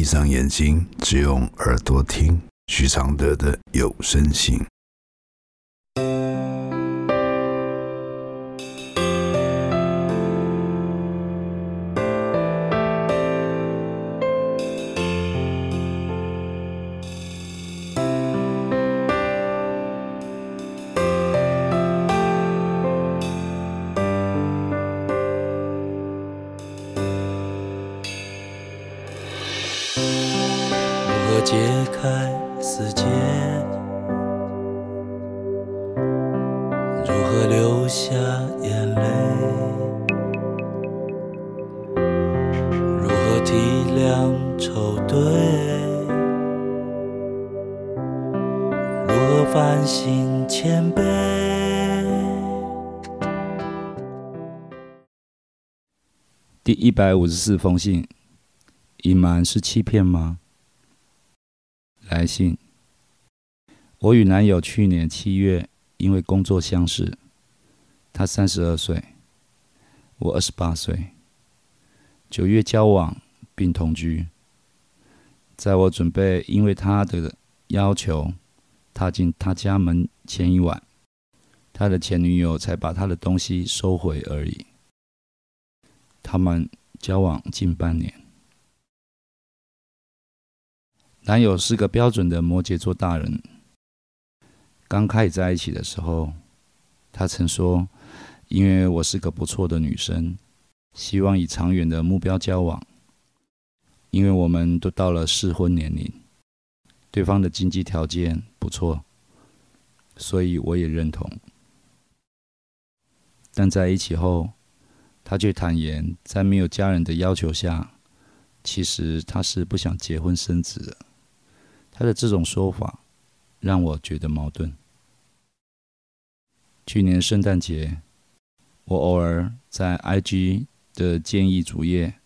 闭上眼睛，只用耳朵听徐常德的有声信。体谅愁对？如何反省谦卑？第一百五十四封信，隐瞒是欺骗吗？来信：我与男友去年七月因为工作相识，他三十二岁，我二十八岁。九月交往并同居。在我准备因为他的要求踏进他家门前一晚，他的前女友才把他的东西收回而已。他们交往近半年。男友是个标准的摩羯座大人。刚开始在一起的时候，他曾说：“因为我是个不错的女生，希望以长远的目标交往。因为我们都到了适婚年龄，对方的经济条件不错，所以我也认同。但在一起后，他却坦言，在没有家人的要求下，其实他是不想结婚生子的。”他的这种说法让我觉得矛盾。去年圣诞节，我偶尔在 IG 的建议主页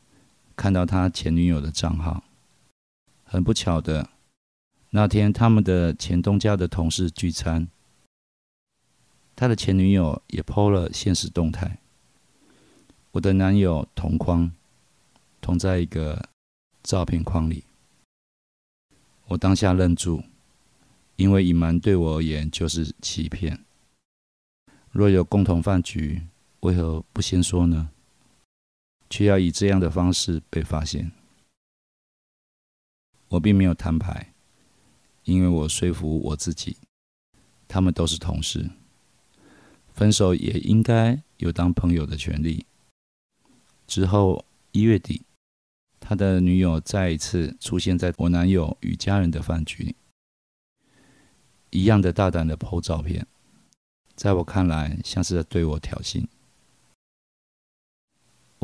看到他前女友的账号。很不巧的，那天他们的前东家的同事聚餐，他的前女友也 PO 了现实动态。我的男友同框，同在一个照片框里。我当下愣住，因为隐瞒对我而言就是欺骗。若有共同饭局，为何不先说呢？却要以这样的方式被发现。我并没有摊牌，因为我说服我自己，他们都是同事，分手也应该有当朋友的权利。之后一月底。他的女友再一次出现在我男友与家人的饭局里，一样的大胆的 PO 照片，在我看来像是在对我挑衅。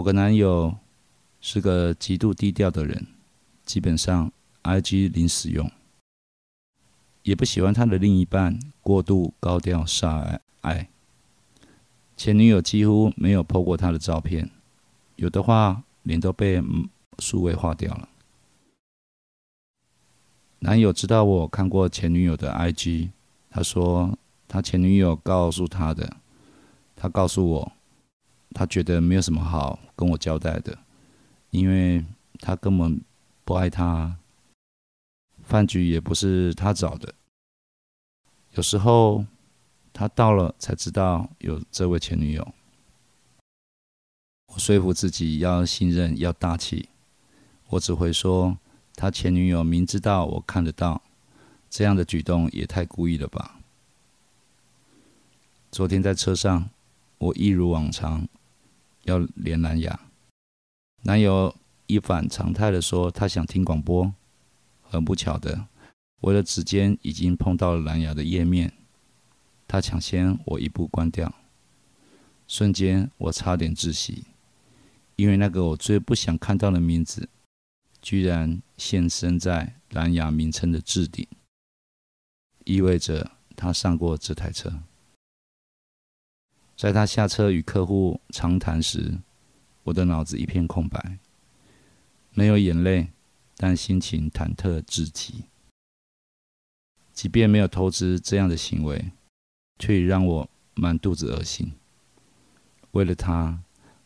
我跟男友是个极度低调的人，基本上 IG 零使用，也不喜欢他的另一半过度高调晒爱。前女友几乎没有 PO 过他的照片，有的话脸都被。数位化掉了。男友知道我看过前女友的 IG，他说他前女友告诉他的，他告诉我，他觉得没有什么好跟我交代的，因为他根本不爱他，饭局也不是他找的，有时候他到了才知道有这位前女友。我说服自己要信任，要大气。我只会说，他前女友明知道我看得到，这样的举动也太故意了吧。昨天在车上，我一如往常要连蓝牙，男友一反常态的说他想听广播，很不巧的，我的指尖已经碰到了蓝牙的页面，他抢先我一步关掉，瞬间我差点窒息，因为那个我最不想看到的名字。居然现身在蓝牙名称的置顶，意味着他上过这台车。在他下车与客户长谈时，我的脑子一片空白，没有眼泪，但心情忐忑至极。即便没有投资这样的行为，却已让我满肚子恶心。为了他，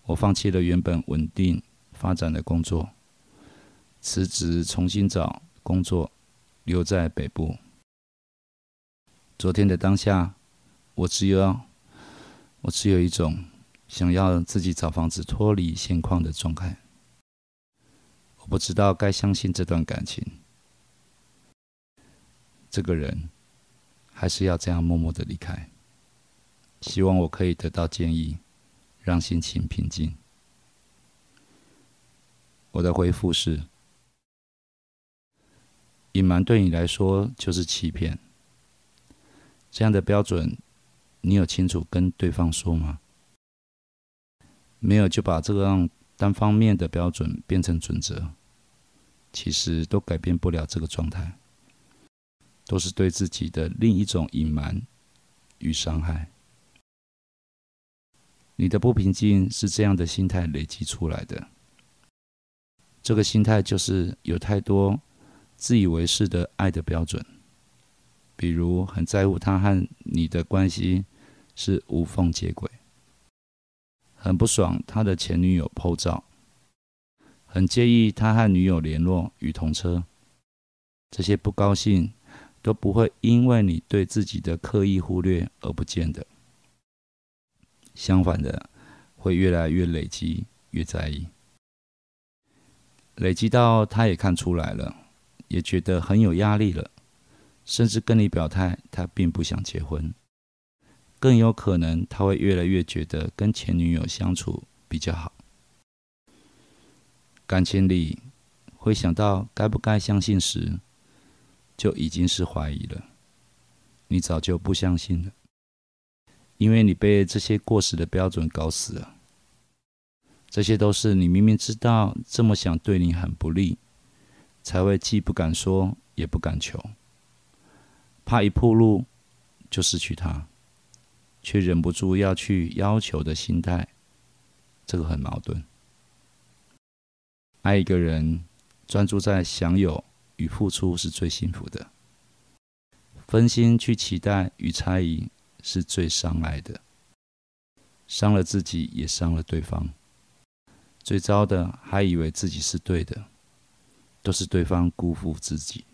我放弃了原本稳定发展的工作。辞职重新找工作，留在北部。昨天的当下，我只有我只有一种想要自己找房子脱离现况的状态。我不知道该相信这段感情，这个人还是要这样默默的离开。希望我可以得到建议，让心情平静。我的回复是：隐瞒对你来说就是欺骗。这样的标准，你有清楚跟对方说吗？没有就把这个让单方面的标准变成准则，其实都改变不了这个状态，都是对自己的另一种隐瞒与伤害。你的不平静是这样的心态累积出来的。这个心态就是有太多自以为是的爱的标准，比如很在乎他和你的关系是无缝接轨，很不爽他的前女友剖照，很介意他和女友联络与同车，这些不高兴都不会因为你对自己的刻意忽略而不见的。相反的，会越来越累积，越在意，累积到他也看出来了，也觉得很有压力了，甚至跟你表态他并不想结婚，更有可能他会越来越觉得跟前女友相处比较好，感情里会想到该不该相信时，就已经是怀疑了，你早就不相信了。因为你被这些过时的标准搞死了，这些都是你明明知道这么想对你很不利，才会既不敢说也不敢求，怕一破路就失去他，却忍不住要去要求的心态，这个很矛盾。爱一个人，专注在享有与付出是最幸福的，分心去期待与猜疑。是最伤爱的，伤了自己也伤了对方。最糟的还以为自己是对的，都是对方辜负自己。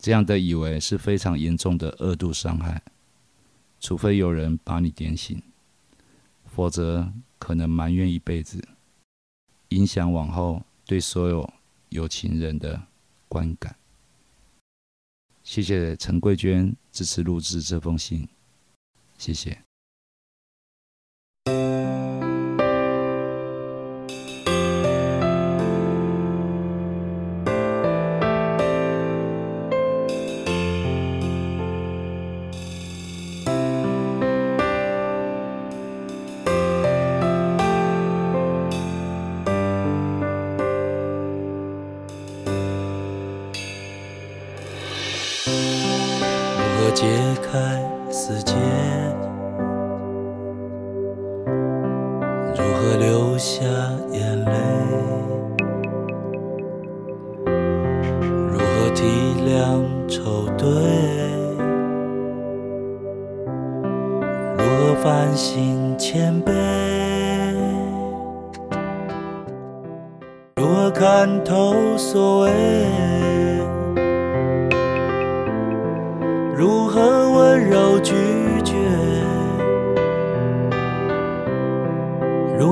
这样的以为是非常严重的恶度伤害，除非有人把你点醒，否则可能埋怨一辈子，影响往后对所有有情人的观感。谢谢陈桂娟支持录制这封信。谢谢。下眼泪？如何体谅愁对？如何反省谦卑？如何看透所谓？如何温柔拒